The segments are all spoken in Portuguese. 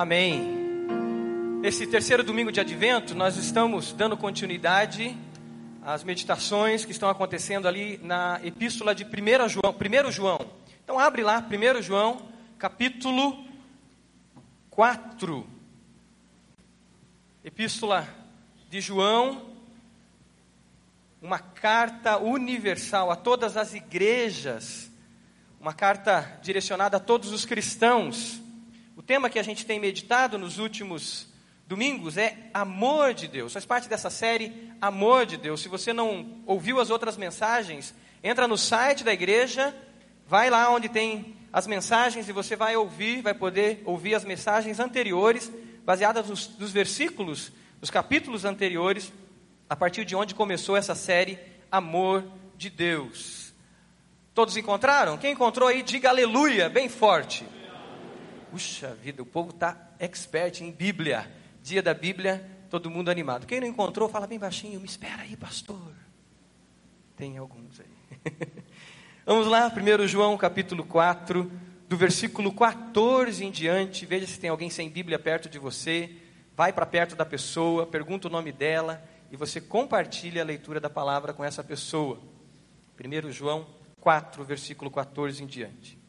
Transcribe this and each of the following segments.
Amém. Esse terceiro domingo de advento, nós estamos dando continuidade às meditações que estão acontecendo ali na epístola de 1 João. 1 João. Então abre lá, 1 João, capítulo 4. Epístola de João, uma carta universal a todas as igrejas, uma carta direcionada a todos os cristãos. O tema que a gente tem meditado nos últimos domingos é amor de Deus. Faz parte dessa série Amor de Deus. Se você não ouviu as outras mensagens, entra no site da igreja, vai lá onde tem as mensagens e você vai ouvir, vai poder ouvir as mensagens anteriores, baseadas nos, nos versículos, nos capítulos anteriores a partir de onde começou essa série Amor de Deus. Todos encontraram? Quem encontrou aí, diga aleluia, bem forte. Puxa vida, o povo está expert em Bíblia. Dia da Bíblia, todo mundo animado. Quem não encontrou, fala bem baixinho, me espera aí, pastor. Tem alguns aí. Vamos lá, 1 João capítulo 4, do versículo 14 em diante. Veja se tem alguém sem Bíblia perto de você. Vai para perto da pessoa, pergunta o nome dela e você compartilha a leitura da palavra com essa pessoa. 1 João 4, versículo 14 em diante.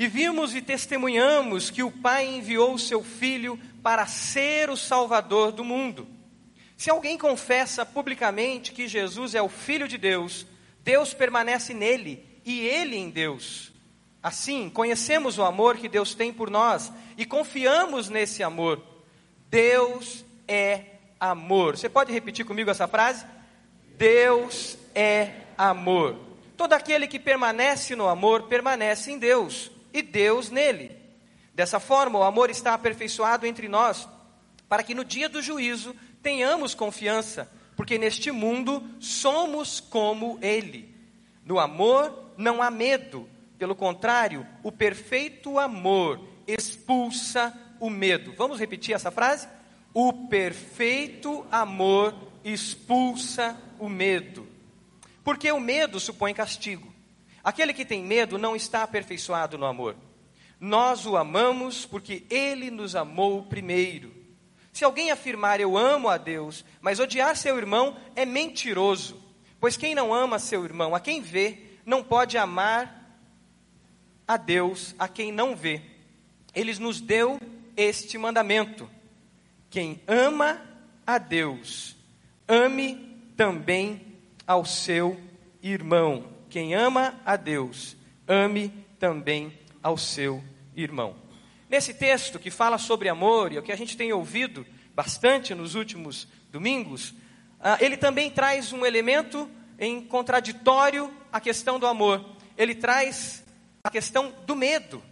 E vimos e testemunhamos que o Pai enviou o seu Filho para ser o Salvador do mundo. Se alguém confessa publicamente que Jesus é o Filho de Deus, Deus permanece nele e ele em Deus. Assim, conhecemos o amor que Deus tem por nós e confiamos nesse amor. Deus é amor. Você pode repetir comigo essa frase? Deus é amor. Todo aquele que permanece no amor permanece em Deus e Deus nele. Dessa forma, o amor está aperfeiçoado entre nós, para que no dia do juízo tenhamos confiança, porque neste mundo somos como Ele. No amor não há medo, pelo contrário, o perfeito amor expulsa o medo. Vamos repetir essa frase? O perfeito amor expulsa o medo. Porque o medo supõe castigo. Aquele que tem medo não está aperfeiçoado no amor. Nós o amamos porque ele nos amou primeiro. Se alguém afirmar eu amo a Deus, mas odiar seu irmão é mentiroso. Pois quem não ama seu irmão, a quem vê, não pode amar a Deus, a quem não vê. Ele nos deu este mandamento quem ama a Deus, ame também ao seu irmão. Quem ama a Deus, ame também ao seu irmão. Nesse texto que fala sobre amor, e o que a gente tem ouvido bastante nos últimos domingos, ah, ele também traz um elemento em contraditório à questão do amor. Ele traz a questão do medo.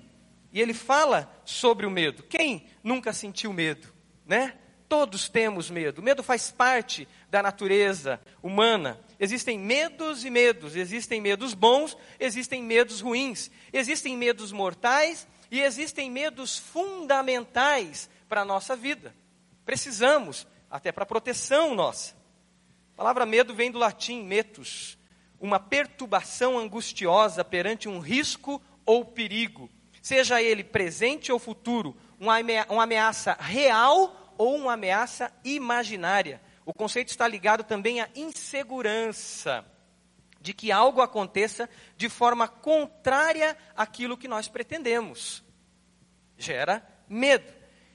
E ele fala sobre o medo. Quem nunca sentiu medo? né? Todos temos medo. Medo faz parte da natureza humana. Existem medos e medos. Existem medos bons, existem medos ruins. Existem medos mortais e existem medos fundamentais para a nossa vida. Precisamos, até para proteção nossa. A palavra medo vem do latim metus, uma perturbação angustiosa perante um risco ou perigo, seja ele presente ou futuro, uma ameaça real ou uma ameaça imaginária. O conceito está ligado também à insegurança de que algo aconteça de forma contrária àquilo que nós pretendemos. Gera medo.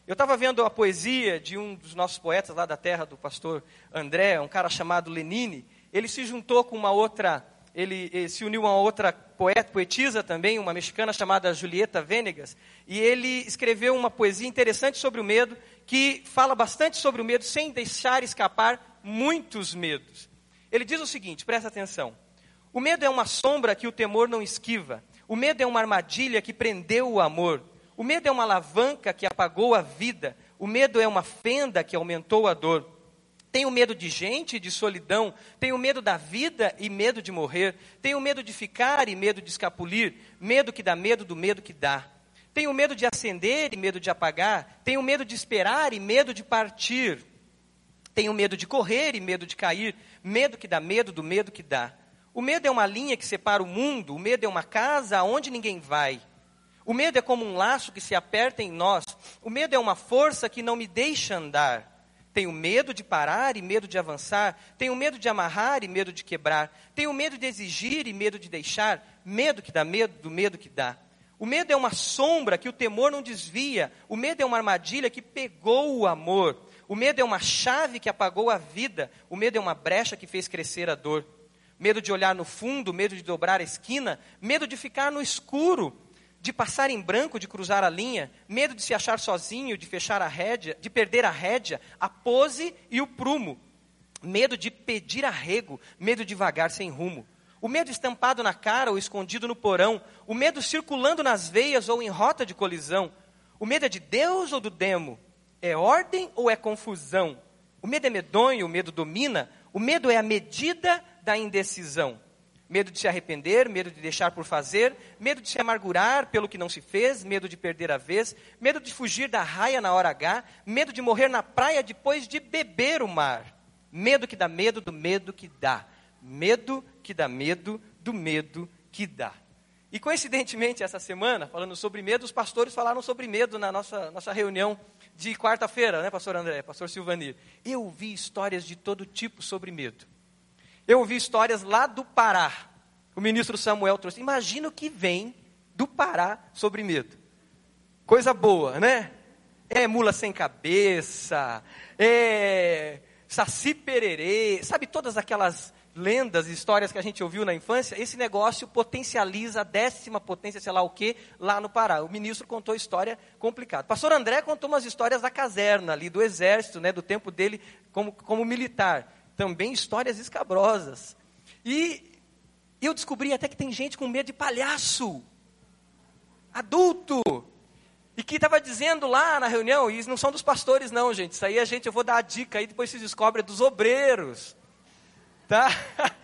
Eu estava vendo a poesia de um dos nossos poetas lá da terra, do pastor André, um cara chamado Lenine. Ele se juntou com uma outra ele, ele, se uniu a outra poeta, poetisa também, uma mexicana chamada Julieta Venegas, e ele escreveu uma poesia interessante sobre o medo, que fala bastante sobre o medo, sem deixar escapar muitos medos. Ele diz o seguinte, presta atenção: o medo é uma sombra que o temor não esquiva, o medo é uma armadilha que prendeu o amor, o medo é uma alavanca que apagou a vida, o medo é uma fenda que aumentou a dor. Tenho medo de gente, de solidão. Tenho medo da vida e medo de morrer. Tenho medo de ficar e medo de escapulir. Medo que dá medo do medo que dá. Tenho medo de acender e medo de apagar. Tenho medo de esperar e medo de partir. Tenho medo de correr e medo de cair. Medo que dá medo do medo que dá. O medo é uma linha que separa o mundo. O medo é uma casa aonde ninguém vai. O medo é como um laço que se aperta em nós. O medo é uma força que não me deixa andar. Tenho medo de parar e medo de avançar. Tenho medo de amarrar e medo de quebrar. Tenho medo de exigir e medo de deixar. Medo que dá medo do medo que dá. O medo é uma sombra que o temor não desvia. O medo é uma armadilha que pegou o amor. O medo é uma chave que apagou a vida. O medo é uma brecha que fez crescer a dor. Medo de olhar no fundo, medo de dobrar a esquina, medo de ficar no escuro, de passar em branco, de cruzar a linha, medo de se achar sozinho, de fechar a rédea, de perder a rédea, a pose e o prumo, medo de pedir arrego, medo de vagar sem rumo. O medo estampado na cara ou escondido no porão, o medo circulando nas veias ou em rota de colisão. O medo é de Deus ou do demo? É ordem ou é confusão? O medo é medonho, o medo domina, o medo é a medida da indecisão. Medo de se arrepender, medo de deixar por fazer, medo de se amargurar pelo que não se fez, medo de perder a vez, medo de fugir da raia na hora H, medo de morrer na praia depois de beber o mar. Medo que dá medo do medo que dá. Medo que dá medo do medo que dá. E coincidentemente, essa semana, falando sobre medo, os pastores falaram sobre medo na nossa, nossa reunião de quarta-feira, né, pastor André, pastor Silvanir. Eu ouvi histórias de todo tipo sobre medo. Eu ouvi histórias lá do Pará. O ministro Samuel trouxe. Imagina o que vem do Pará sobre medo. Coisa boa, né? É mula sem cabeça, é saci pererê, sabe todas aquelas lendas, histórias que a gente ouviu na infância, esse negócio potencializa a décima potência, sei lá o que, lá no Pará. O ministro contou história complicada. pastor André contou umas histórias da caserna ali, do exército, né, do tempo dele como, como militar também histórias escabrosas. E eu descobri até que tem gente com medo de palhaço, adulto, e que estava dizendo lá na reunião, e não são dos pastores não, gente, isso aí a gente, eu vou dar a dica aí, depois se descobre, é dos obreiros, tá?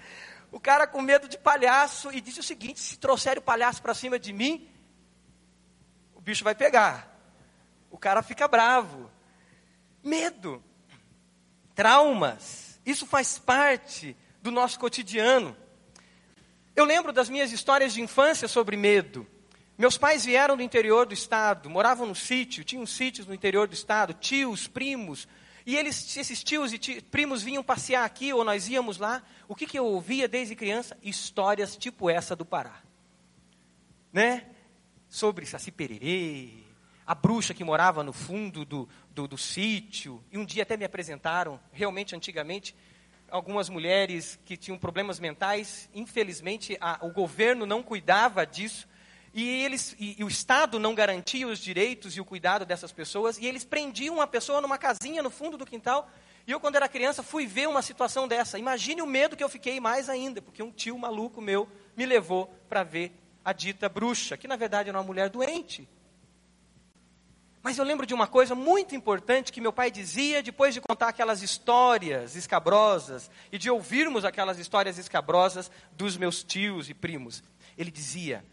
O cara com medo de palhaço, e disse o seguinte, se trouxer o palhaço para cima de mim, o bicho vai pegar, o cara fica bravo, medo, traumas, isso faz parte do nosso cotidiano. Eu lembro das minhas histórias de infância sobre medo. Meus pais vieram do interior do estado, moravam no sítio, tinham sítios no interior do estado, tios, primos, e eles, esses tios e tios, primos vinham passear aqui, ou nós íamos lá. O que, que eu ouvia desde criança? Histórias tipo essa do Pará. Né? Sobre Saci Pererê, a bruxa que morava no fundo do, do, do sítio, e um dia até me apresentaram, realmente antigamente, algumas mulheres que tinham problemas mentais, infelizmente a, o governo não cuidava disso, e, eles, e, e, o Estado não garantia os direitos e o cuidado dessas pessoas, e eles prendiam uma pessoa numa casinha no fundo do quintal, e eu quando era criança fui ver uma situação dessa, imagine o medo que eu fiquei mais ainda, porque um tio maluco meu me levou para ver a dita bruxa, que na verdade era uma mulher doente, mas eu lembro de uma coisa muito importante que meu pai dizia depois de contar aquelas histórias escabrosas e de ouvirmos aquelas histórias escabrosas dos meus tios e primos. Ele dizia: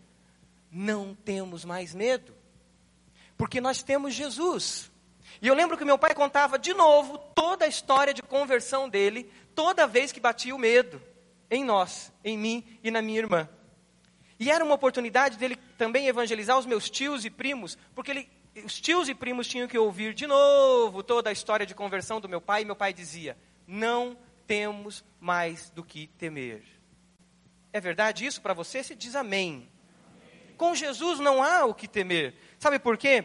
Não temos mais medo, porque nós temos Jesus. E eu lembro que meu pai contava de novo toda a história de conversão dele, toda vez que batia o medo em nós, em mim e na minha irmã. E era uma oportunidade dele também evangelizar os meus tios e primos, porque ele os tios e primos tinham que ouvir de novo toda a história de conversão do meu pai, e meu pai dizia: Não temos mais do que temer. É verdade isso para você? Se diz amém. Com Jesus não há o que temer. Sabe por quê?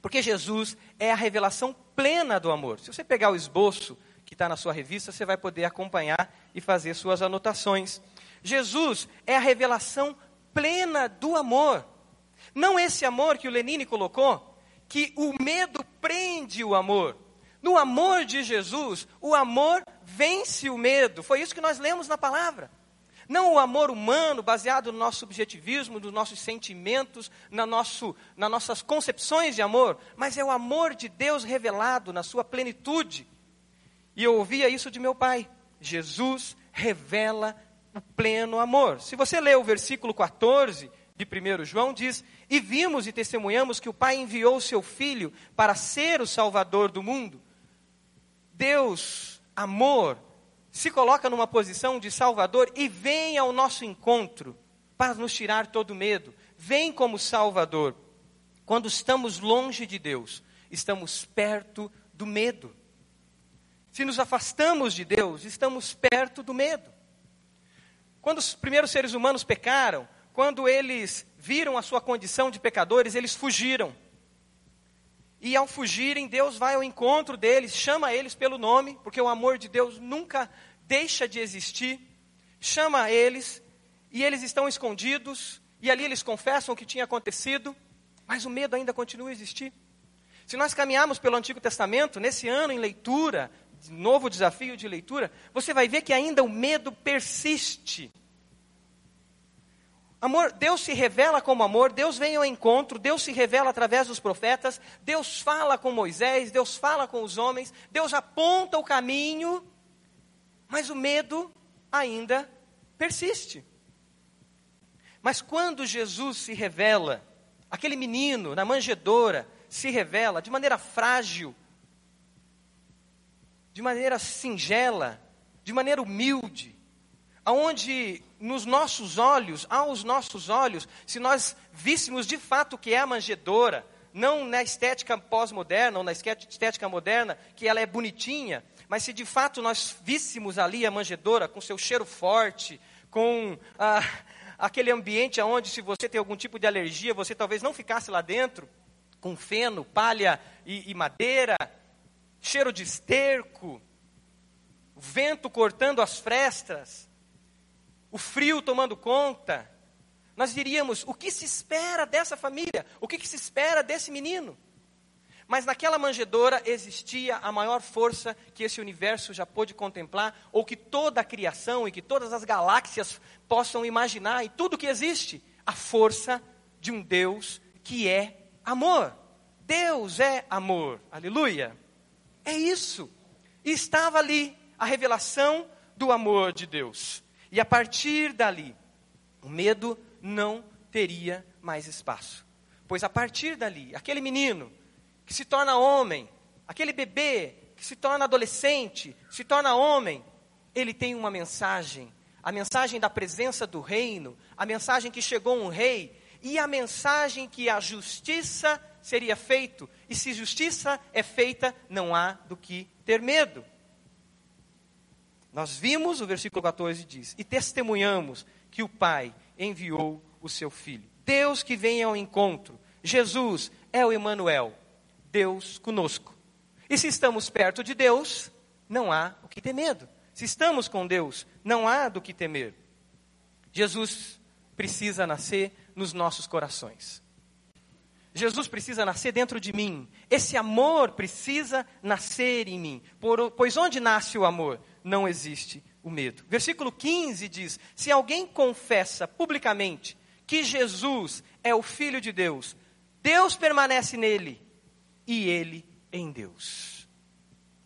Porque Jesus é a revelação plena do amor. Se você pegar o esboço que está na sua revista, você vai poder acompanhar e fazer suas anotações. Jesus é a revelação plena do amor. Não esse amor que o Lenine colocou, que o medo prende o amor. No amor de Jesus, o amor vence o medo. Foi isso que nós lemos na palavra. Não o amor humano, baseado no nosso subjetivismo, nos nossos sentimentos, na nosso, nas nossas concepções de amor, mas é o amor de Deus revelado na sua plenitude. E eu ouvia isso de meu pai. Jesus revela o pleno amor. Se você ler o versículo 14 de 1 João, diz: E vimos e testemunhamos que o Pai enviou o seu Filho para ser o Salvador do mundo. Deus, amor, se coloca numa posição de Salvador e vem ao nosso encontro para nos tirar todo medo. Vem como Salvador. quando estamos longe de Deus, estamos perto do medo. Se nos afastamos de Deus, estamos perto do medo. Quando os primeiros seres humanos pecaram, quando eles viram a sua condição de pecadores, eles fugiram. E ao fugirem, Deus vai ao encontro deles, chama eles pelo nome, porque o amor de Deus nunca deixa de existir. Chama eles, e eles estão escondidos, e ali eles confessam o que tinha acontecido, mas o medo ainda continua a existir. Se nós caminharmos pelo Antigo Testamento, nesse ano em leitura, novo desafio de leitura, você vai ver que ainda o medo persiste. Amor, Deus se revela como amor, Deus vem ao encontro, Deus se revela através dos profetas, Deus fala com Moisés, Deus fala com os homens, Deus aponta o caminho, mas o medo ainda persiste. Mas quando Jesus se revela, aquele menino na manjedoura se revela de maneira frágil, de maneira singela, de maneira humilde, aonde nos nossos olhos, aos nossos olhos, se nós víssemos de fato o que é a manjedoura, não na estética pós-moderna ou na estética moderna, que ela é bonitinha, mas se de fato nós víssemos ali a manjedoura com seu cheiro forte, com ah, aquele ambiente onde se você tem algum tipo de alergia, você talvez não ficasse lá dentro, com feno, palha e, e madeira, cheiro de esterco, vento cortando as frestas, o frio tomando conta, nós diríamos: o que se espera dessa família? O que, que se espera desse menino? Mas naquela manjedoura existia a maior força que esse universo já pôde contemplar, ou que toda a criação e que todas as galáxias possam imaginar, e tudo que existe, a força de um Deus que é amor. Deus é amor, aleluia. É isso. E estava ali a revelação do amor de Deus. E a partir dali, o medo não teria mais espaço. Pois a partir dali, aquele menino que se torna homem, aquele bebê que se torna adolescente, se torna homem, ele tem uma mensagem, a mensagem da presença do reino, a mensagem que chegou um rei e a mensagem que a justiça seria feito, e se justiça é feita, não há do que ter medo. Nós vimos, o versículo 14 diz: E testemunhamos que o Pai enviou o seu Filho. Deus que vem ao encontro. Jesus é o Emanuel, Deus conosco. E se estamos perto de Deus, não há o que ter medo. Se estamos com Deus, não há do que temer. Jesus precisa nascer nos nossos corações. Jesus precisa nascer dentro de mim. Esse amor precisa nascer em mim. Por, pois onde nasce o amor? Não existe o medo. Versículo 15 diz: Se alguém confessa publicamente que Jesus é o Filho de Deus, Deus permanece nele e ele em Deus.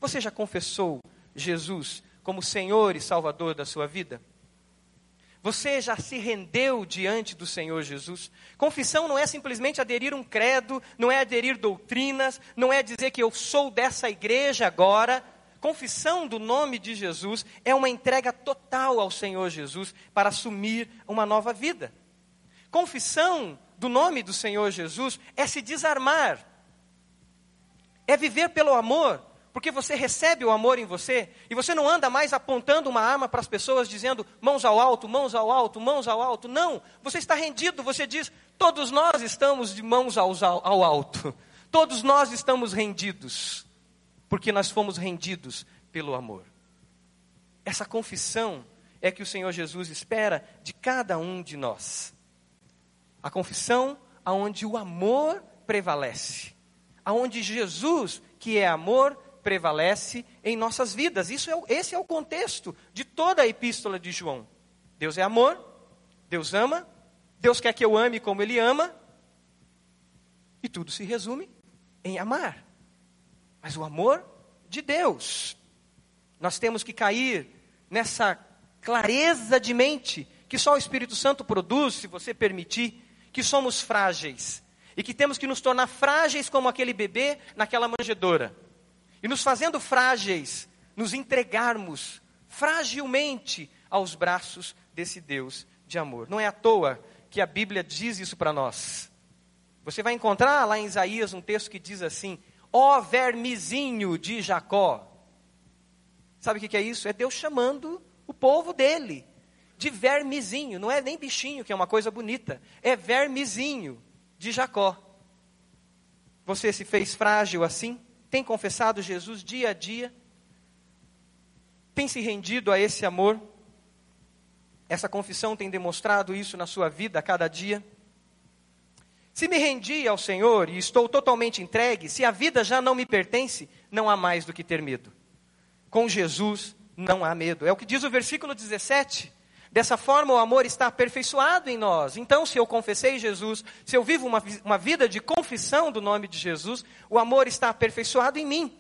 Você já confessou Jesus como Senhor e Salvador da sua vida? Você já se rendeu diante do Senhor Jesus? Confissão não é simplesmente aderir um credo, não é aderir doutrinas, não é dizer que eu sou dessa igreja agora, confissão do nome de Jesus é uma entrega total ao Senhor Jesus para assumir uma nova vida. Confissão do nome do Senhor Jesus é se desarmar, é viver pelo amor, porque você recebe o amor em você e você não anda mais apontando uma arma para as pessoas dizendo mãos ao alto, mãos ao alto, mãos ao alto. Não, você está rendido, você diz: todos nós estamos de mãos ao, ao alto, todos nós estamos rendidos porque nós fomos rendidos pelo amor. Essa confissão é que o Senhor Jesus espera de cada um de nós. A confissão aonde o amor prevalece, aonde Jesus, que é amor, prevalece em nossas vidas. Isso é, esse é o contexto de toda a epístola de João. Deus é amor, Deus ama, Deus quer que eu ame como Ele ama, e tudo se resume em amar. Mas o amor de Deus. Nós temos que cair nessa clareza de mente que só o Espírito Santo produz, se você permitir, que somos frágeis e que temos que nos tornar frágeis como aquele bebê naquela manjedoura. E nos fazendo frágeis, nos entregarmos fragilmente aos braços desse Deus de amor. Não é à toa que a Bíblia diz isso para nós. Você vai encontrar lá em Isaías um texto que diz assim: Ó vermezinho de Jacó. Sabe o que é isso? É Deus chamando o povo dele de vermezinho. Não é nem bichinho, que é uma coisa bonita. É vermezinho de Jacó. Você se fez frágil assim? Tem confessado Jesus dia a dia? Tem se rendido a esse amor? Essa confissão tem demonstrado isso na sua vida a cada dia? Se me rendi ao Senhor e estou totalmente entregue, se a vida já não me pertence, não há mais do que ter medo. Com Jesus não há medo. É o que diz o versículo 17. Dessa forma, o amor está aperfeiçoado em nós. Então, se eu confessei Jesus, se eu vivo uma, uma vida de confissão do nome de Jesus, o amor está aperfeiçoado em mim.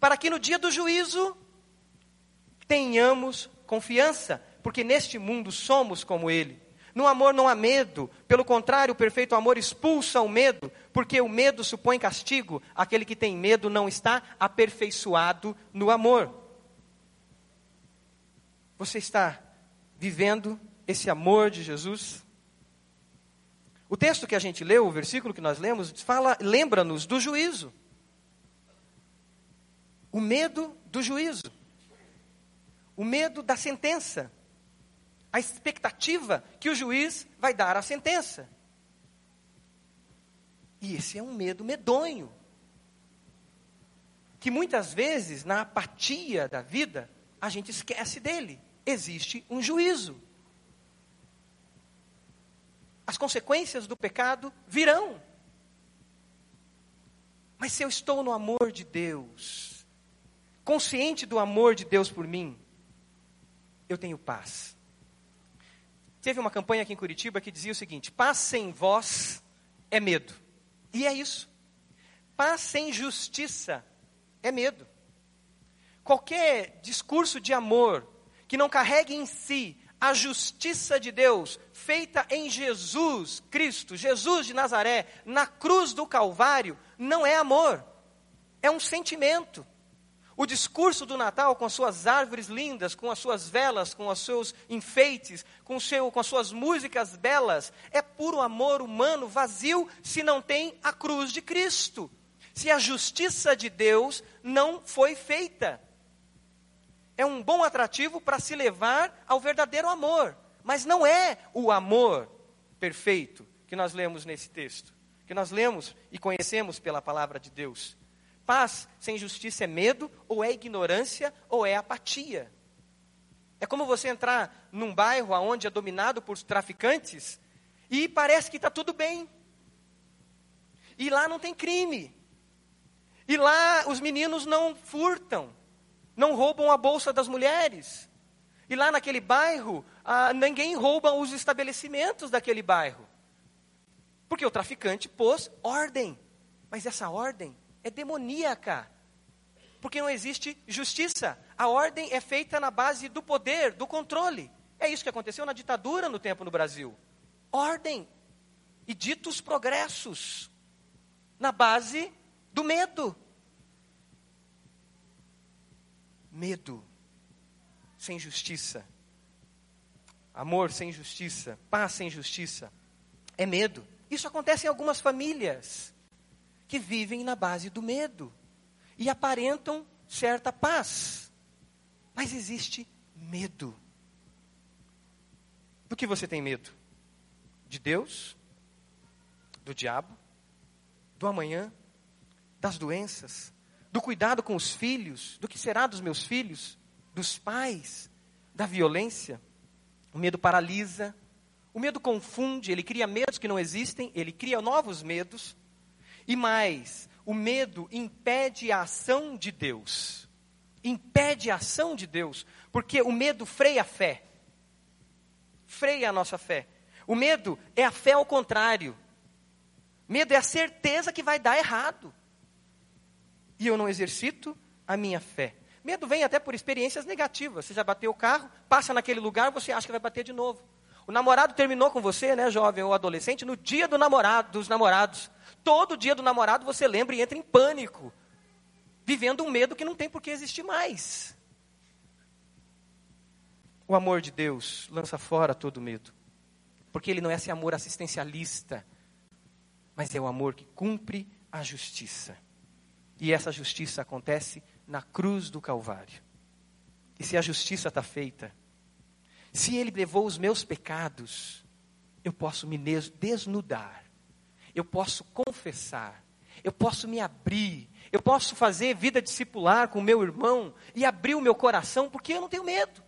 Para que no dia do juízo tenhamos confiança, porque neste mundo somos como Ele. No amor não há medo, pelo contrário, o perfeito amor expulsa o medo, porque o medo supõe castigo. Aquele que tem medo não está aperfeiçoado no amor. Você está vivendo esse amor de Jesus? O texto que a gente leu, o versículo que nós lemos, fala, lembra-nos do juízo. O medo do juízo. O medo da sentença a expectativa que o juiz vai dar a sentença. E esse é um medo medonho. Que muitas vezes, na apatia da vida, a gente esquece dele. Existe um juízo. As consequências do pecado virão. Mas se eu estou no amor de Deus, consciente do amor de Deus por mim, eu tenho paz. Teve uma campanha aqui em Curitiba que dizia o seguinte: paz sem voz é medo. E é isso. Paz sem justiça é medo. Qualquer discurso de amor que não carregue em si a justiça de Deus feita em Jesus Cristo, Jesus de Nazaré, na cruz do Calvário, não é amor, é um sentimento. O discurso do Natal, com as suas árvores lindas, com as suas velas, com os seus enfeites, com, seu, com as suas músicas belas, é puro amor humano vazio se não tem a cruz de Cristo. Se a justiça de Deus não foi feita. É um bom atrativo para se levar ao verdadeiro amor, mas não é o amor perfeito que nós lemos nesse texto, que nós lemos e conhecemos pela palavra de Deus. Paz sem justiça é medo, ou é ignorância, ou é apatia. É como você entrar num bairro onde é dominado por traficantes e parece que está tudo bem. E lá não tem crime. E lá os meninos não furtam, não roubam a bolsa das mulheres. E lá naquele bairro, ah, ninguém rouba os estabelecimentos daquele bairro. Porque o traficante pôs ordem. Mas essa ordem é demoníaca. Porque não existe justiça. A ordem é feita na base do poder, do controle. É isso que aconteceu na ditadura no tempo no Brasil. Ordem e ditos progressos na base do medo. Medo sem justiça. Amor sem justiça, paz sem justiça. É medo. Isso acontece em algumas famílias que vivem na base do medo e aparentam certa paz. Mas existe medo. Do que você tem medo? De Deus? Do diabo? Do amanhã? Das doenças? Do cuidado com os filhos? Do que será dos meus filhos? Dos pais? Da violência? O medo paralisa. O medo confunde, ele cria medos que não existem, ele cria novos medos. E mais, o medo impede a ação de Deus. Impede a ação de Deus, porque o medo freia a fé. Freia a nossa fé. O medo é a fé ao contrário. Medo é a certeza que vai dar errado. E eu não exercito a minha fé. Medo vem até por experiências negativas. Você já bateu o carro, passa naquele lugar, você acha que vai bater de novo. O namorado terminou com você, né, jovem ou adolescente, no dia do namorado, dos namorados. Todo dia do namorado você lembra e entra em pânico, vivendo um medo que não tem por que existir mais. O amor de Deus lança fora todo medo, porque ele não é esse amor assistencialista, mas é o amor que cumpre a justiça. E essa justiça acontece na cruz do Calvário. E se a justiça está feita, se Ele levou os meus pecados, eu posso me desnudar, eu posso confessar, eu posso me abrir, eu posso fazer vida discipular com meu irmão e abrir o meu coração, porque eu não tenho medo.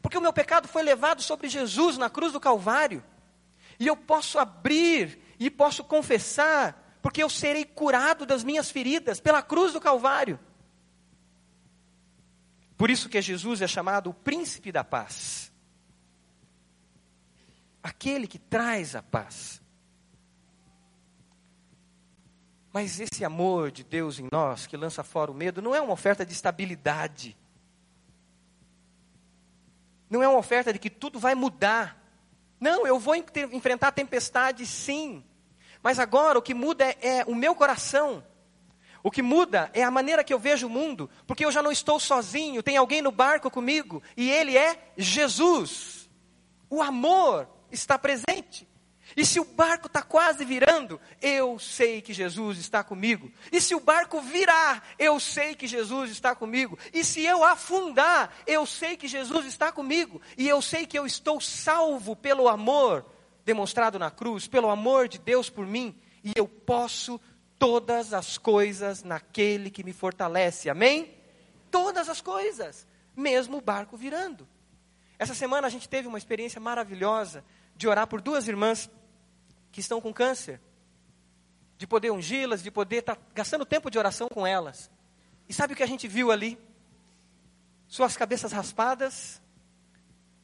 Porque o meu pecado foi levado sobre Jesus na cruz do Calvário. E eu posso abrir e posso confessar, porque eu serei curado das minhas feridas pela cruz do Calvário. Por isso que Jesus é chamado o príncipe da paz. Aquele que traz a paz. Mas esse amor de Deus em nós, que lança fora o medo, não é uma oferta de estabilidade. Não é uma oferta de que tudo vai mudar. Não, eu vou enfrentar a tempestade sim. Mas agora o que muda é, é o meu coração. O que muda é a maneira que eu vejo o mundo, porque eu já não estou sozinho, tem alguém no barco comigo, e ele é Jesus. O amor está presente. E se o barco está quase virando, eu sei que Jesus está comigo. E se o barco virar, eu sei que Jesus está comigo. E se eu afundar, eu sei que Jesus está comigo. E eu sei que eu estou salvo pelo amor demonstrado na cruz, pelo amor de Deus por mim. E eu posso todas as coisas naquele que me fortalece. Amém? Todas as coisas, mesmo o barco virando. Essa semana a gente teve uma experiência maravilhosa de orar por duas irmãs que estão com câncer, de poder ungí-las, de poder estar tá gastando tempo de oração com elas. E sabe o que a gente viu ali? Suas cabeças raspadas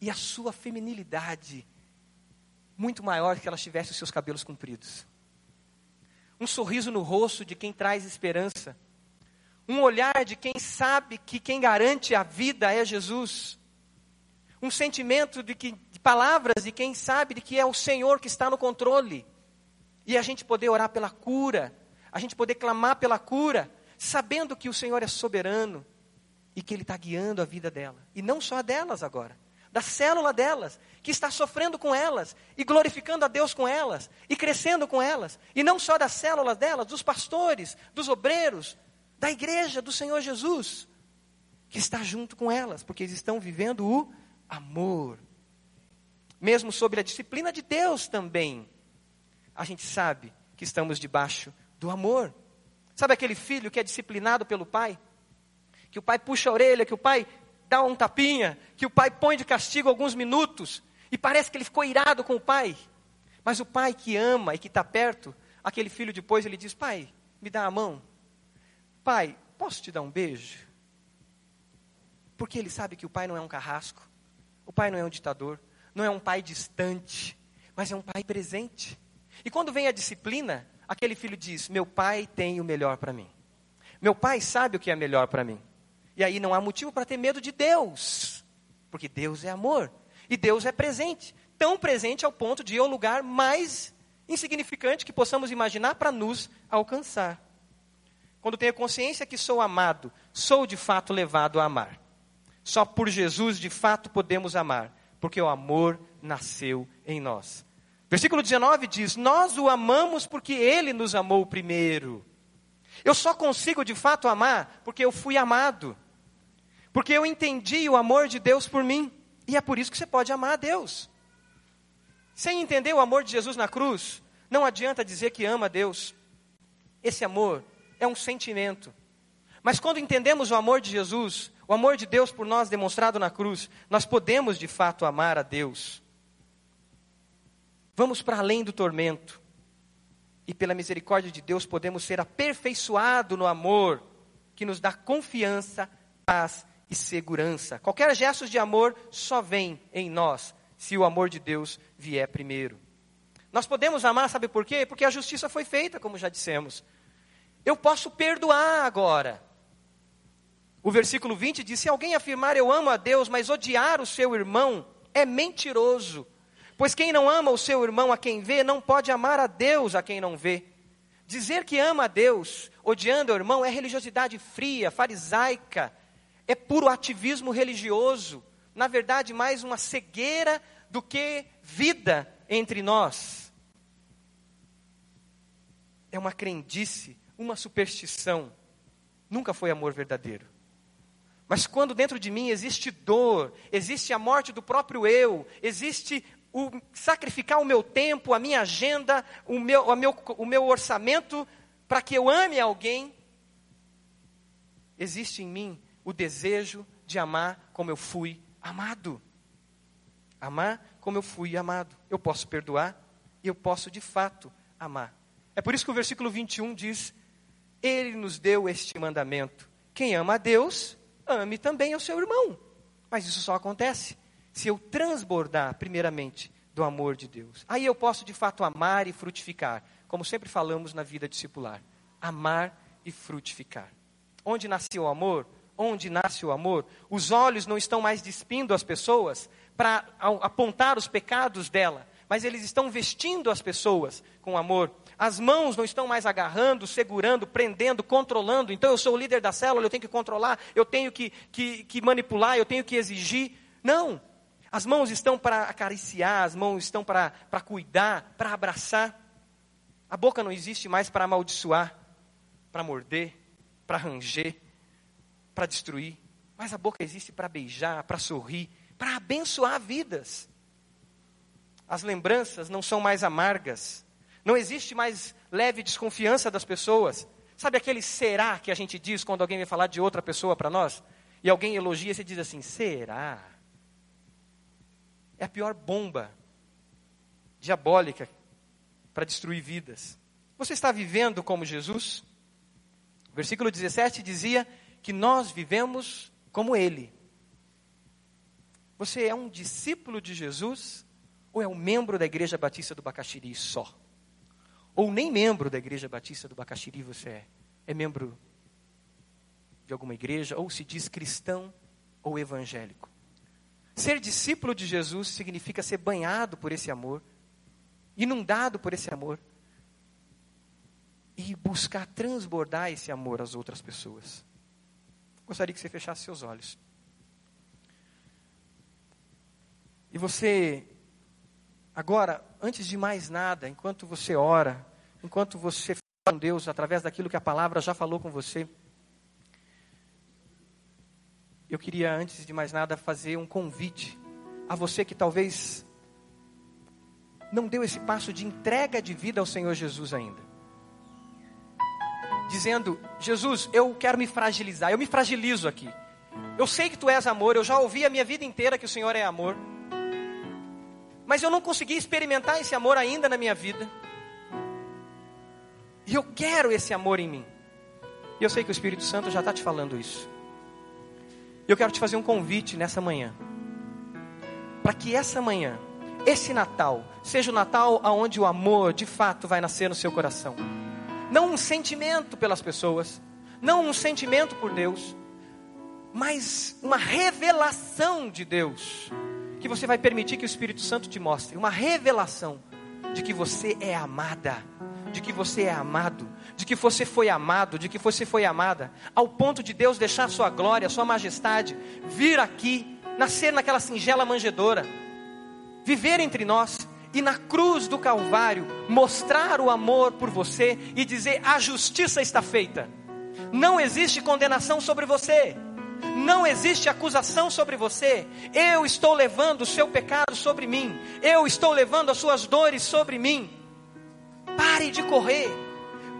e a sua feminilidade muito maior que elas tivessem os seus cabelos compridos. Um sorriso no rosto de quem traz esperança. Um olhar de quem sabe que quem garante a vida é Jesus. Um sentimento de que palavras de quem sabe de que é o Senhor que está no controle. E a gente poder orar pela cura, a gente poder clamar pela cura, sabendo que o Senhor é soberano e que Ele está guiando a vida dela. E não só a delas agora, da célula delas, que está sofrendo com elas e glorificando a Deus com elas e crescendo com elas. E não só das células delas, dos pastores, dos obreiros, da igreja do Senhor Jesus, que está junto com elas, porque eles estão vivendo o amor mesmo sobre a disciplina de Deus também, a gente sabe que estamos debaixo do amor. Sabe aquele filho que é disciplinado pelo pai? Que o pai puxa a orelha, que o pai dá um tapinha, que o pai põe de castigo alguns minutos, e parece que ele ficou irado com o pai. Mas o pai que ama e que está perto, aquele filho depois ele diz: Pai, me dá a mão. Pai, posso te dar um beijo? Porque ele sabe que o pai não é um carrasco, o pai não é um ditador, não é um pai distante, mas é um pai presente. E quando vem a disciplina, aquele filho diz: Meu pai tem o melhor para mim. Meu pai sabe o que é melhor para mim. E aí não há motivo para ter medo de Deus, porque Deus é amor e Deus é presente tão presente ao ponto de ao lugar mais insignificante que possamos imaginar para nos alcançar. Quando tenho consciência que sou amado, sou de fato levado a amar. Só por Jesus de fato podemos amar porque o amor nasceu em nós. Versículo 19 diz: Nós o amamos porque ele nos amou primeiro. Eu só consigo de fato amar porque eu fui amado. Porque eu entendi o amor de Deus por mim. E é por isso que você pode amar a Deus. Sem entender o amor de Jesus na cruz, não adianta dizer que ama a Deus. Esse amor é um sentimento. Mas quando entendemos o amor de Jesus, o amor de Deus por nós demonstrado na cruz, nós podemos de fato amar a Deus. Vamos para além do tormento. E pela misericórdia de Deus podemos ser aperfeiçoados no amor que nos dá confiança, paz e segurança. Qualquer gesto de amor só vem em nós se o amor de Deus vier primeiro. Nós podemos amar, sabe por quê? Porque a justiça foi feita, como já dissemos. Eu posso perdoar agora. O versículo 20 diz: Se alguém afirmar eu amo a Deus, mas odiar o seu irmão, é mentiroso. Pois quem não ama o seu irmão a quem vê, não pode amar a Deus a quem não vê. Dizer que ama a Deus, odiando o irmão, é religiosidade fria, farisaica, é puro ativismo religioso. Na verdade, mais uma cegueira do que vida entre nós. é uma crendice, uma superstição. Nunca foi amor verdadeiro. Mas quando dentro de mim existe dor, existe a morte do próprio eu, existe o sacrificar o meu tempo, a minha agenda, o meu, o meu, o meu orçamento para que eu ame alguém, existe em mim o desejo de amar como eu fui amado. Amar como eu fui amado. Eu posso perdoar e eu posso de fato amar. É por isso que o versículo 21 diz: Ele nos deu este mandamento. Quem ama a Deus, ame também ao seu irmão. Mas isso só acontece se eu transbordar, primeiramente, do amor de Deus. Aí eu posso de fato amar e frutificar, como sempre falamos na vida discipular. Amar e frutificar. Onde nasceu o amor? Onde nasce o amor? Os olhos não estão mais despindo as pessoas para apontar os pecados dela, mas eles estão vestindo as pessoas com amor. As mãos não estão mais agarrando, segurando, prendendo, controlando. Então eu sou o líder da célula, eu tenho que controlar, eu tenho que, que, que manipular, eu tenho que exigir. Não. As mãos estão para acariciar, as mãos estão para, para cuidar, para abraçar. A boca não existe mais para amaldiçoar, para morder, para ranger, para destruir. Mas a boca existe para beijar, para sorrir, para abençoar vidas. As lembranças não são mais amargas. Não existe mais leve desconfiança das pessoas. Sabe aquele será que a gente diz quando alguém vem falar de outra pessoa para nós? E alguém elogia e você diz assim: será? É a pior bomba diabólica para destruir vidas. Você está vivendo como Jesus? O versículo 17 dizia que nós vivemos como Ele. Você é um discípulo de Jesus ou é um membro da Igreja Batista do Bacaxiri só? Ou nem membro da Igreja Batista do Bacaxiri você é? É membro de alguma igreja, ou se diz cristão ou evangélico. Ser discípulo de Jesus significa ser banhado por esse amor, inundado por esse amor, e buscar transbordar esse amor às outras pessoas. Gostaria que você fechasse seus olhos. E você Agora, antes de mais nada, enquanto você ora, enquanto você fala com Deus através daquilo que a palavra já falou com você, eu queria, antes de mais nada, fazer um convite a você que talvez não deu esse passo de entrega de vida ao Senhor Jesus ainda. Dizendo, Jesus, eu quero me fragilizar, eu me fragilizo aqui. Eu sei que tu és amor, eu já ouvi a minha vida inteira que o Senhor é amor mas eu não consegui experimentar esse amor ainda na minha vida. E eu quero esse amor em mim. E eu sei que o Espírito Santo já está te falando isso. E eu quero te fazer um convite nessa manhã. Para que essa manhã, esse Natal, seja o Natal onde o amor de fato vai nascer no seu coração. Não um sentimento pelas pessoas, não um sentimento por Deus, mas uma revelação de Deus que você vai permitir que o Espírito Santo te mostre. Uma revelação de que você é amada, de que você é amado, de que você foi amado, de que você foi amada, ao ponto de Deus deixar sua glória, sua majestade, vir aqui, nascer naquela singela manjedoura, viver entre nós e na cruz do Calvário mostrar o amor por você e dizer: a justiça está feita, não existe condenação sobre você não existe acusação sobre você. Eu estou levando o seu pecado sobre mim. Eu estou levando as suas dores sobre mim. Pare de correr.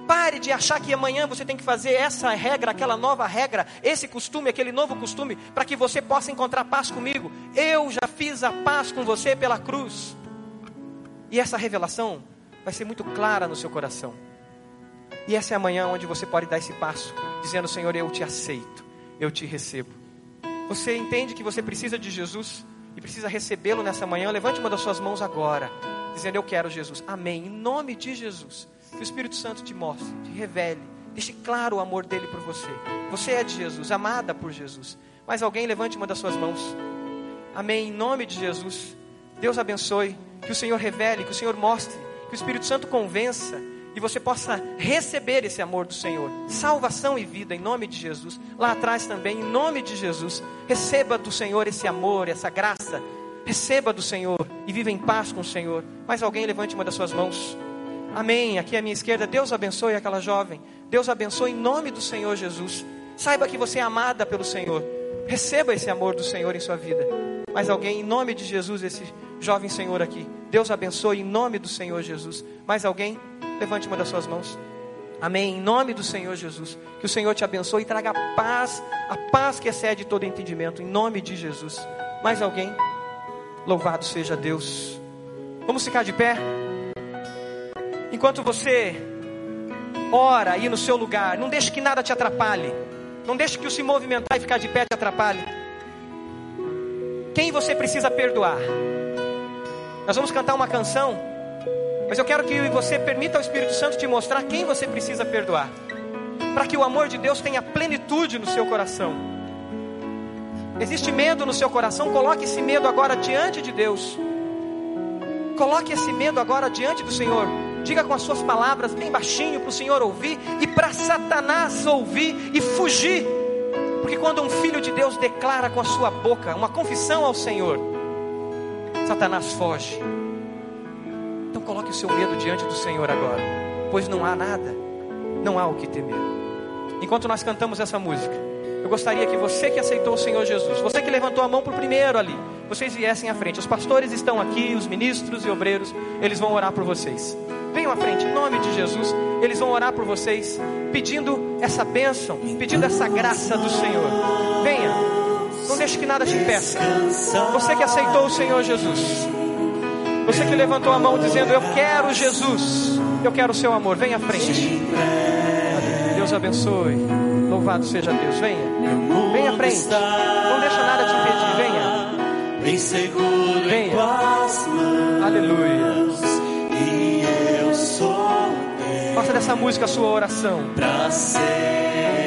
Pare de achar que amanhã você tem que fazer essa regra, aquela nova regra, esse costume, aquele novo costume, para que você possa encontrar paz comigo. Eu já fiz a paz com você pela cruz. E essa revelação vai ser muito clara no seu coração. E essa é a manhã onde você pode dar esse passo, dizendo: Senhor, eu te aceito eu te recebo. Você entende que você precisa de Jesus e precisa recebê-lo nessa manhã? Levante uma das suas mãos agora, dizendo: Eu quero Jesus. Amém. Em nome de Jesus, que o Espírito Santo te mostre, te revele, deixe claro o amor dele por você. Você é de Jesus, amada por Jesus. Mas alguém levante uma das suas mãos. Amém. Em nome de Jesus. Deus abençoe. Que o Senhor revele, que o Senhor mostre, que o Espírito Santo convença e você possa receber esse amor do Senhor. Salvação e vida em nome de Jesus. Lá atrás também, em nome de Jesus. Receba do Senhor esse amor, essa graça. Receba do Senhor e viva em paz com o Senhor. Mais alguém levante uma das suas mãos. Amém. Aqui à minha esquerda, Deus abençoe aquela jovem. Deus abençoe em nome do Senhor Jesus. Saiba que você é amada pelo Senhor. Receba esse amor do Senhor em sua vida. Mais alguém, em nome de Jesus, esse jovem Senhor aqui. Deus abençoe em nome do Senhor Jesus. Mais alguém? Levante uma das suas mãos. Amém. Em nome do Senhor Jesus. Que o Senhor te abençoe e traga paz, a paz que excede todo entendimento. Em nome de Jesus. Mais alguém? Louvado seja Deus. Vamos ficar de pé? Enquanto você ora aí no seu lugar, não deixe que nada te atrapalhe. Não deixe que o se movimentar e ficar de pé te atrapalhe. Quem você precisa perdoar? Nós vamos cantar uma canção, mas eu quero que você permita ao Espírito Santo te mostrar quem você precisa perdoar, para que o amor de Deus tenha plenitude no seu coração. Existe medo no seu coração, coloque esse medo agora diante de Deus. Coloque esse medo agora diante do Senhor. Diga com as suas palavras bem baixinho para o Senhor ouvir e para Satanás ouvir e fugir. Porque quando um filho de Deus declara com a sua boca uma confissão ao Senhor, Satanás foge. Coloque o seu medo diante do Senhor agora, pois não há nada, não há o que temer. Enquanto nós cantamos essa música, eu gostaria que você que aceitou o Senhor Jesus, você que levantou a mão por primeiro ali, vocês viessem à frente. Os pastores estão aqui, os ministros e obreiros, eles vão orar por vocês. Venham à frente, em nome de Jesus. Eles vão orar por vocês, pedindo essa bênção, pedindo essa graça do Senhor. Venha, não deixe que nada te impeça. Você que aceitou o Senhor Jesus, você que levantou a mão dizendo: Eu quero Jesus, eu quero o seu amor. Venha à frente. Deus abençoe. Louvado seja Deus. Venha, venha à frente. Não deixa nada te impedir. Venha. Bem seguro Venha. em tuas mãos. Aleluia. E eu sou Faça dessa música a sua oração. pra sempre.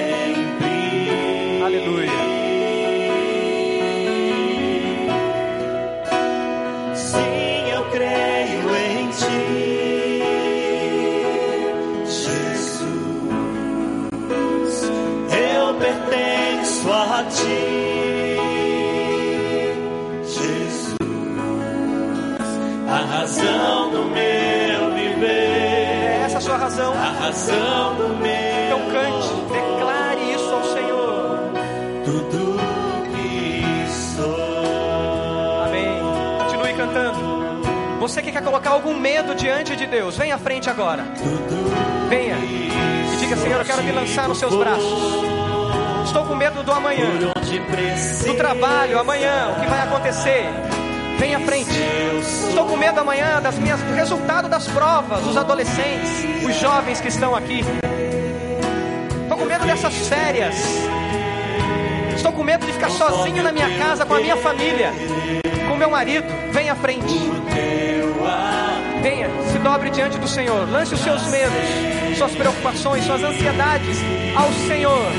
Razão do meu viver, É essa a sua razão. a razão do meu Então cante, declare isso ao Senhor. tudo que sou. Amém. Continue cantando. Você que quer colocar algum medo diante de Deus, venha à frente agora. Venha. E diga, Senhor, eu quero me lançar nos seus braços. Estou com medo do amanhã, do trabalho, amanhã, o que vai acontecer. Venha à frente. Estou com medo amanhã das minhas, do resultado das provas, os adolescentes, os jovens que estão aqui. Estou com medo dessas férias. Estou com medo de ficar sozinho na minha casa com a minha família, com meu marido. Venha à frente. Venha, se dobre diante do Senhor. Lance os seus medos, suas preocupações, suas ansiedades ao Senhor.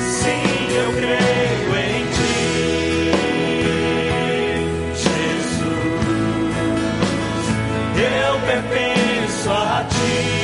Sim, eu creio pertenço a ti,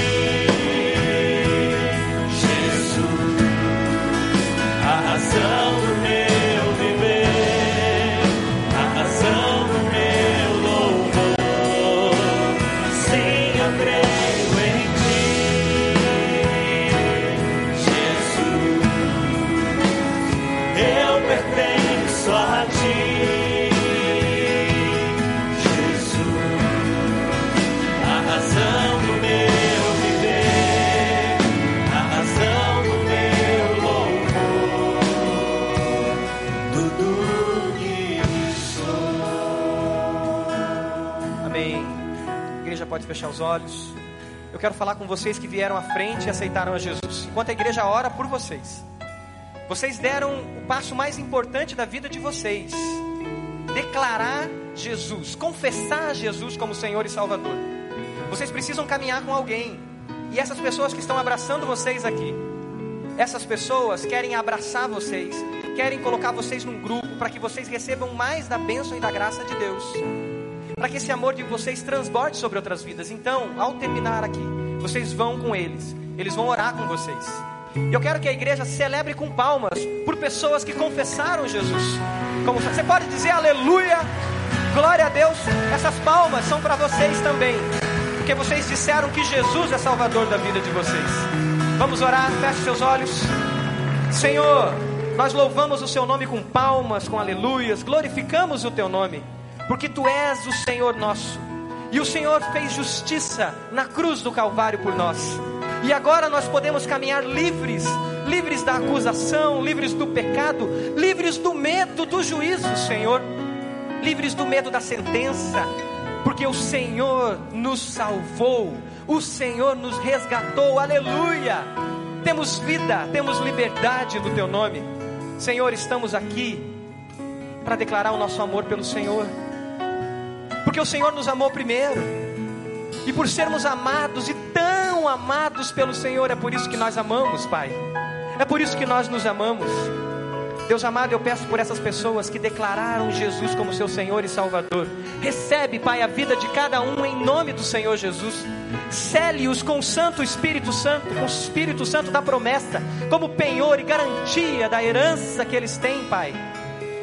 olhos. Eu quero falar com vocês que vieram à frente e aceitaram a Jesus. Enquanto a igreja ora por vocês. Vocês deram o passo mais importante da vida de vocês. Declarar Jesus, confessar Jesus como Senhor e Salvador. Vocês precisam caminhar com alguém. E essas pessoas que estão abraçando vocês aqui, essas pessoas querem abraçar vocês, querem colocar vocês num grupo para que vocês recebam mais da bênção e da graça de Deus para que esse amor de vocês transborde sobre outras vidas. Então, ao terminar aqui, vocês vão com eles, eles vão orar com vocês. Eu quero que a igreja celebre com palmas por pessoas que confessaram Jesus. Como você pode dizer aleluia, Glória a Deus, essas palmas são para vocês também, porque vocês disseram que Jesus é Salvador da vida de vocês. Vamos orar, feche seus olhos. Senhor, nós louvamos o Seu nome com palmas, com aleluias, glorificamos o Teu nome, porque Tu és o Senhor nosso, e o Senhor fez justiça na cruz do Calvário por nós, e agora nós podemos caminhar livres livres da acusação, livres do pecado, livres do medo do juízo, Senhor, livres do medo da sentença, porque o Senhor nos salvou, o Senhor nos resgatou, aleluia. Temos vida, temos liberdade no Teu nome, Senhor. Estamos aqui para declarar o nosso amor pelo Senhor, porque o Senhor nos amou primeiro, e por sermos amados e tão amados pelo Senhor, é por isso que nós amamos, Pai. É por isso que nós nos amamos. Deus amado, eu peço por essas pessoas que declararam Jesus como seu Senhor e Salvador. Recebe, Pai, a vida de cada um em nome do Senhor Jesus. Cele-os com o Santo Espírito Santo, com o Espírito Santo da promessa, como penhor e garantia da herança que eles têm, Pai.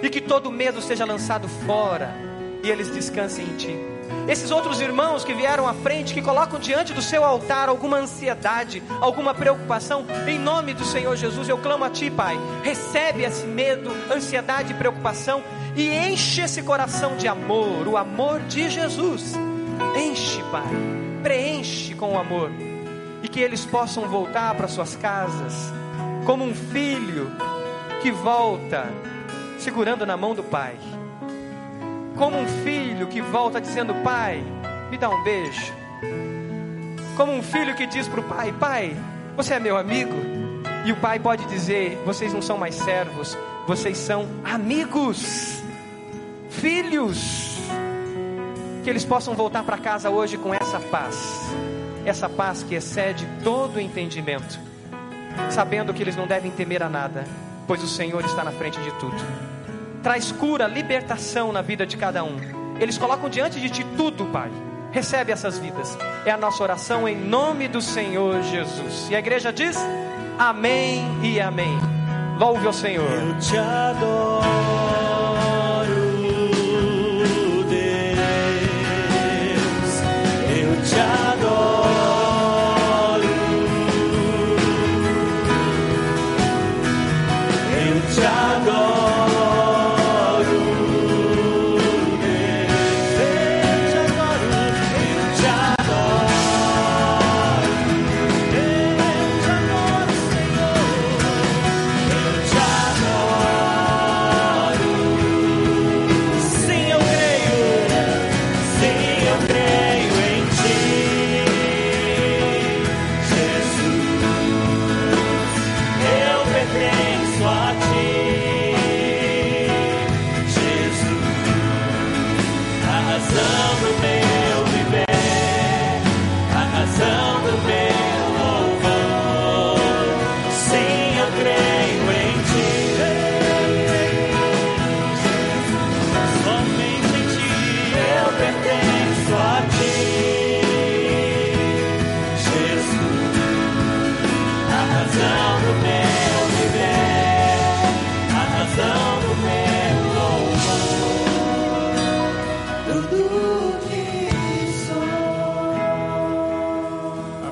E que todo medo seja lançado fora e eles descansem em Ti. Esses outros irmãos que vieram à frente, que colocam diante do seu altar alguma ansiedade, alguma preocupação, em nome do Senhor Jesus, eu clamo a Ti, Pai. Recebe esse medo, ansiedade e preocupação e enche esse coração de amor, o amor de Jesus. Enche, Pai, preenche com o amor e que eles possam voltar para suas casas como um filho que volta segurando na mão do Pai como um filho que volta dizendo: Pai, me dá um beijo. Como um filho que diz para o pai: Pai, você é meu amigo. E o pai pode dizer: Vocês não são mais servos, vocês são amigos, filhos. Que eles possam voltar para casa hoje com essa paz, essa paz que excede todo entendimento, sabendo que eles não devem temer a nada, pois o Senhor está na frente de tudo traz cura, libertação na vida de cada um. Eles colocam diante de ti tudo, Pai. Recebe essas vidas. É a nossa oração em nome do Senhor Jesus. E a igreja diz: Amém e Amém. Louve ao Senhor. Eu te adoro.